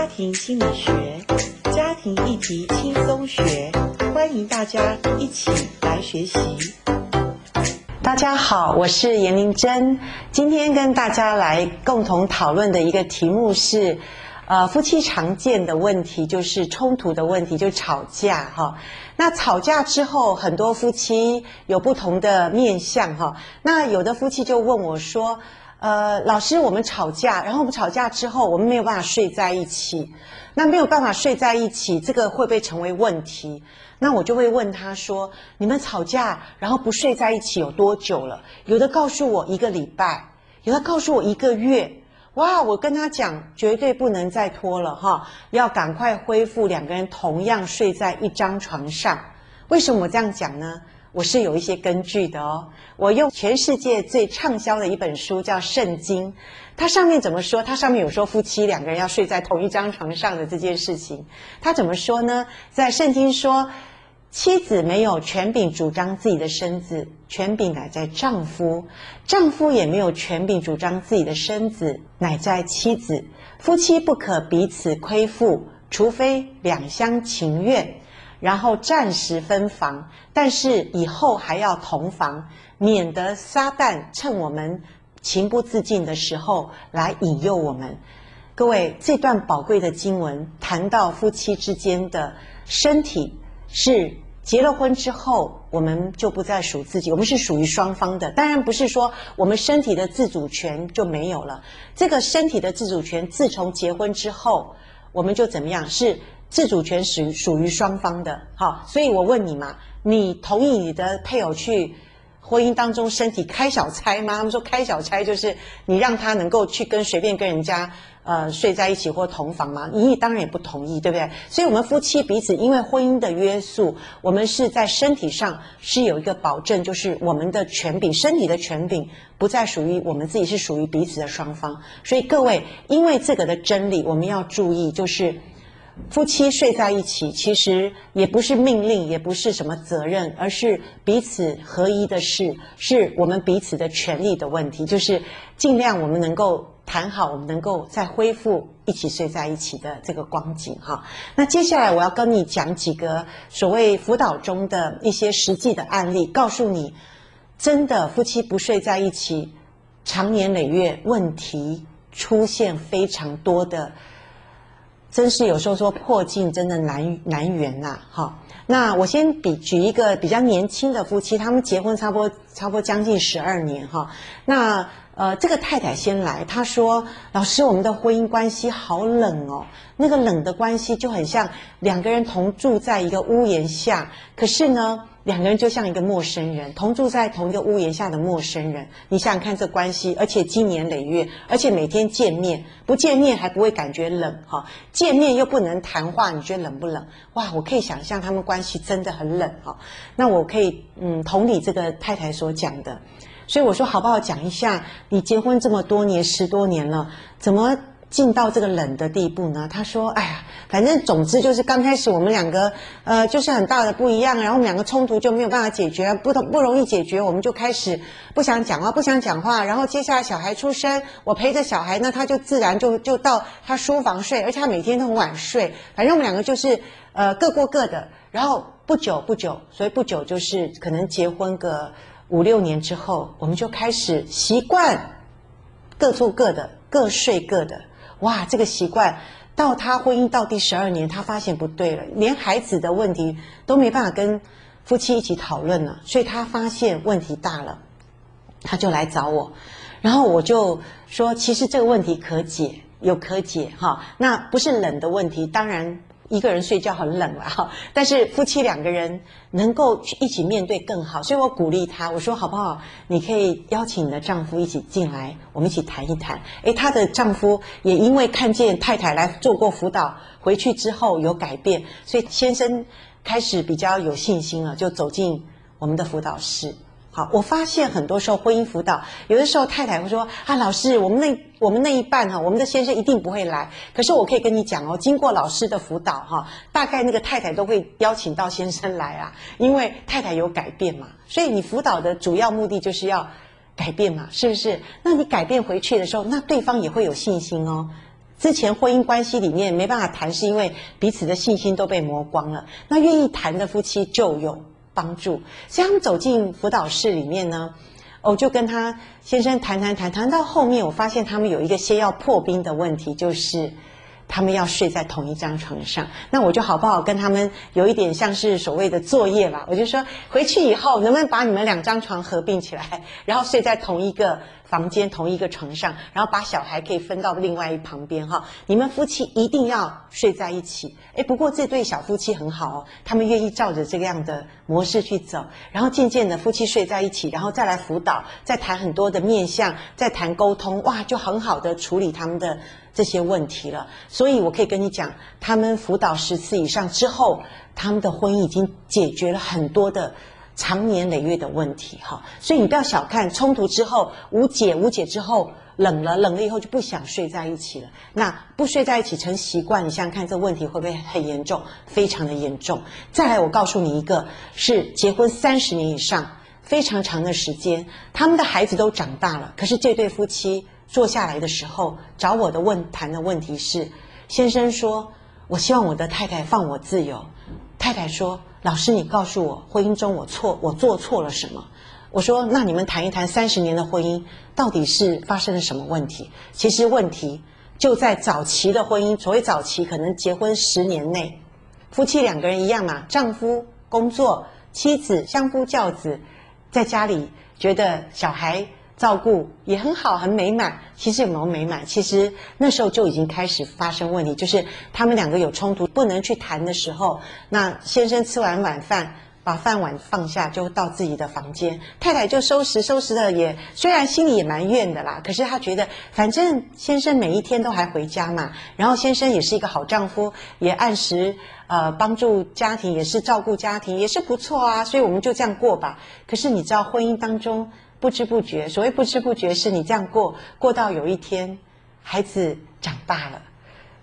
家庭心理学，家庭议题轻松学，欢迎大家一起来学习。大家好，我是严玲珍，今天跟大家来共同讨论的一个题目是，呃，夫妻常见的问题就是冲突的问题，就吵架哈。那吵架之后，很多夫妻有不同的面向哈。那有的夫妻就问我说，呃，老师，我们吵架，然后我们吵架之后，我们没有办法睡在一起。那没有办法睡在一起，这个会不会成为问题？那我就会问他说，你们吵架，然后不睡在一起有多久了？有的告诉我一个礼拜，有的告诉我一个月。哇！我跟他讲，绝对不能再拖了哈，要赶快恢复两个人同样睡在一张床上。为什么我这样讲呢？我是有一些根据的哦。我用全世界最畅销的一本书叫《圣经》，它上面怎么说？它上面有说夫妻两个人要睡在同一张床上的这件事情。它怎么说呢？在圣经说。妻子没有权柄主张自己的身子，权柄乃在丈夫；丈夫也没有权柄主张自己的身子，乃在妻子。夫妻不可彼此亏负，除非两相情愿，然后暂时分房，但是以后还要同房，免得撒旦趁我们情不自禁的时候来引诱我们。各位，这段宝贵的经文谈到夫妻之间的身体。是结了婚之后，我们就不再属自己，我们是属于双方的。当然不是说我们身体的自主权就没有了。这个身体的自主权，自从结婚之后，我们就怎么样？是自主权属于属于双方的。好，所以我问你嘛，你同意你的配偶去婚姻当中身体开小差吗？他们说开小差就是你让他能够去跟随便跟人家。呃，睡在一起或同房吗？你当然也不同意，对不对？所以，我们夫妻彼此因为婚姻的约束，我们是在身体上是有一个保证，就是我们的权柄，身体的权柄不再属于我们自己，是属于彼此的双方。所以，各位，因为这个的真理，我们要注意，就是夫妻睡在一起，其实也不是命令，也不是什么责任，而是彼此合一的事，是我们彼此的权利的问题，就是尽量我们能够。谈好，我们能够再恢复一起睡在一起的这个光景哈。那接下来我要跟你讲几个所谓辅导中的一些实际的案例，告诉你，真的夫妻不睡在一起，长年累月问题出现非常多的，真是有时候说破镜真的难难圆呐哈。那我先比举一个比较年轻的夫妻，他们结婚差不多差不多将近十二年哈。那呃，这个太太先来，她说：“老师，我们的婚姻关系好冷哦，那个冷的关系就很像两个人同住在一个屋檐下，可是呢，两个人就像一个陌生人，同住在同一个屋檐下的陌生人。你想想看，这关系，而且经年累月，而且每天见面，不见面还不会感觉冷哈，见面又不能谈话，你觉得冷不冷？哇，我可以想象他们关系真的很冷哈。那我可以嗯同理这个太太所讲的。”所以我说好不好讲一下，你结婚这么多年，十多年了，怎么进到这个冷的地步呢？他说：“哎呀，反正总之就是刚开始我们两个，呃，就是很大的不一样，然后我们两个冲突就没有办法解决，不同不容易解决，我们就开始不想讲话，不想讲话。然后接下来小孩出生，我陪着小孩，那他就自然就就到他书房睡，而且他每天都很晚睡。反正我们两个就是呃各过各的。然后不久不久，所以不久就是可能结婚个。”五六年之后，我们就开始习惯各做各的，各睡各的。哇，这个习惯到他婚姻到第十二年，他发现不对了，连孩子的问题都没办法跟夫妻一起讨论了，所以他发现问题大了，他就来找我，然后我就说，其实这个问题可解，有可解哈，那不是冷的问题，当然。一个人睡觉很冷了哈，但是夫妻两个人能够一起面对更好，所以我鼓励他，我说好不好？你可以邀请你的丈夫一起进来，我们一起谈一谈。诶，她的丈夫也因为看见太太来做过辅导，回去之后有改变，所以先生开始比较有信心了，就走进我们的辅导室。好，我发现很多时候婚姻辅导，有的时候太太会说：“啊，老师，我们那我们那一半哈，我们的先生一定不会来。”可是我可以跟你讲哦，经过老师的辅导哈，大概那个太太都会邀请到先生来啊，因为太太有改变嘛。所以你辅导的主要目的就是要改变嘛，是不是？那你改变回去的时候，那对方也会有信心哦。之前婚姻关系里面没办法谈，是因为彼此的信心都被磨光了。那愿意谈的夫妻就有帮助。所以他们走进辅导室里面呢，我就跟他先生谈谈谈，谈到后面，我发现他们有一个先要破冰的问题，就是。他们要睡在同一张床上，那我就好不好跟他们有一点像是所谓的作业吧？我就说回去以后能不能把你们两张床合并起来，然后睡在同一个房间、同一个床上，然后把小孩可以分到另外一旁边哈。你们夫妻一定要睡在一起。诶，不过这对小夫妻很好哦，他们愿意照着这样的模式去走，然后渐渐的夫妻睡在一起，然后再来辅导，再谈很多的面向，再谈沟通，哇，就很好的处理他们的。这些问题了，所以我可以跟你讲，他们辅导十次以上之后，他们的婚姻已经解决了很多的长年累月的问题哈。所以你不要小看冲突之后无解，无解之后冷了，冷了以后就不想睡在一起了。那不睡在一起成习惯，你想想看，这问题会不会很严重？非常的严重。再来，我告诉你一个，是结婚三十年以上，非常长的时间，他们的孩子都长大了，可是这对夫妻。坐下来的时候，找我的问谈的问题是：先生说，我希望我的太太放我自由。太太说，老师，你告诉我，婚姻中我错，我做错了什么？我说，那你们谈一谈三十年的婚姻，到底是发生了什么问题？其实问题就在早期的婚姻，所谓早期，可能结婚十年内，夫妻两个人一样嘛，丈夫工作，妻子相夫教子，在家里觉得小孩。照顾也很好，很美满。其实有没有美满？其实那时候就已经开始发生问题，就是他们两个有冲突，不能去谈的时候，那先生吃完晚饭，把饭碗放下，就到自己的房间，太太就收拾收拾的也，虽然心里也蛮怨的啦，可是她觉得反正先生每一天都还回家嘛，然后先生也是一个好丈夫，也按时呃帮助家庭，也是照顾家庭，也是不错啊，所以我们就这样过吧。可是你知道婚姻当中。不知不觉，所谓不知不觉，是你这样过，过到有一天，孩子长大了，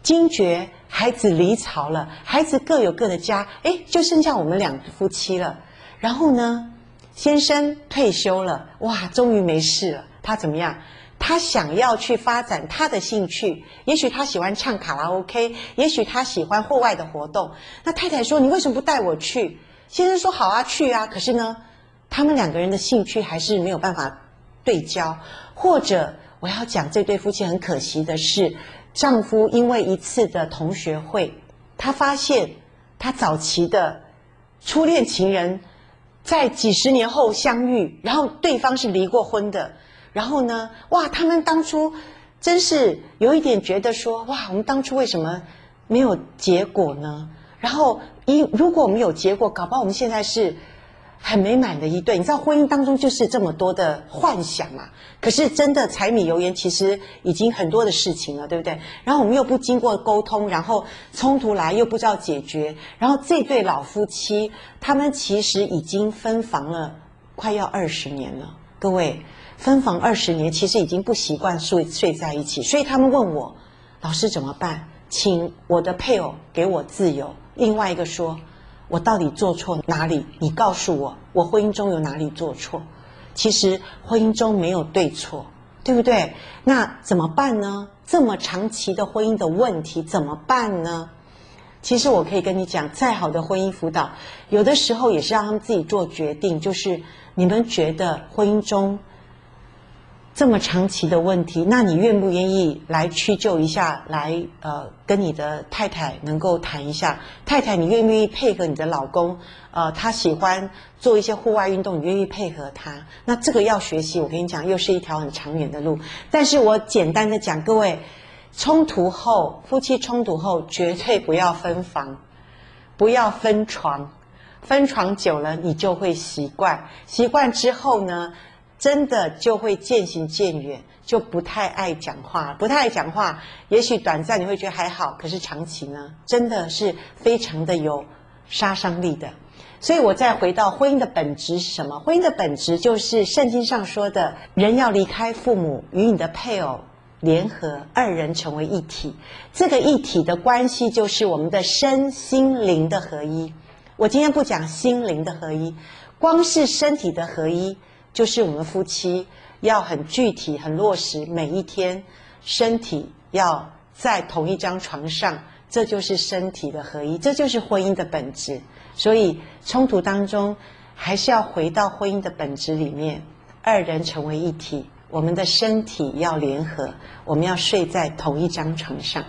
惊觉孩子离巢了，孩子各有各的家，诶，就剩下我们两夫妻了。然后呢，先生退休了，哇，终于没事了。他怎么样？他想要去发展他的兴趣，也许他喜欢唱卡拉 OK，也许他喜欢户外的活动。那太太说：“你为什么不带我去？”先生说：“好啊，去啊。”可是呢？他们两个人的兴趣还是没有办法对焦，或者我要讲这对夫妻很可惜的是，丈夫因为一次的同学会，他发现他早期的初恋情人，在几十年后相遇，然后对方是离过婚的，然后呢，哇，他们当初真是有一点觉得说，哇，我们当初为什么没有结果呢？然后一如果我们有结果，搞不好我们现在是。很美满的一对，你知道婚姻当中就是这么多的幻想嘛？可是真的柴米油盐，其实已经很多的事情了，对不对？然后我们又不经过沟通，然后冲突来又不知道解决，然后这对老夫妻他们其实已经分房了快要二十年了。各位，分房二十年，其实已经不习惯睡睡在一起，所以他们问我，老师怎么办？请我的配偶给我自由。另外一个说。我到底做错哪里？你告诉我，我婚姻中有哪里做错？其实婚姻中没有对错，对不对？那怎么办呢？这么长期的婚姻的问题怎么办呢？其实我可以跟你讲，再好的婚姻辅导，有的时候也是让他们自己做决定。就是你们觉得婚姻中。这么长期的问题，那你愿不愿意来屈就一下，来呃跟你的太太能够谈一下？太太，你愿不愿意配合你的老公？呃，他喜欢做一些户外运动，你愿意配合他？那这个要学习，我跟你讲，又是一条很长远的路。但是我简单的讲，各位，冲突后，夫妻冲突后，绝对不要分房，不要分床，分床久了你就会习惯，习惯之后呢？真的就会渐行渐远，就不太爱讲话，不太爱讲话。也许短暂你会觉得还好，可是长期呢，真的是非常的有杀伤力的。所以我再回到婚姻的本质是什么？婚姻的本质就是圣经上说的，人要离开父母，与你的配偶联合，二人成为一体。这个一体的关系就是我们的身心灵的合一。我今天不讲心灵的合一，光是身体的合一。就是我们夫妻要很具体、很落实，每一天身体要在同一张床上，这就是身体的合一，这就是婚姻的本质。所以冲突当中，还是要回到婚姻的本质里面，二人成为一体，我们的身体要联合，我们要睡在同一张床上。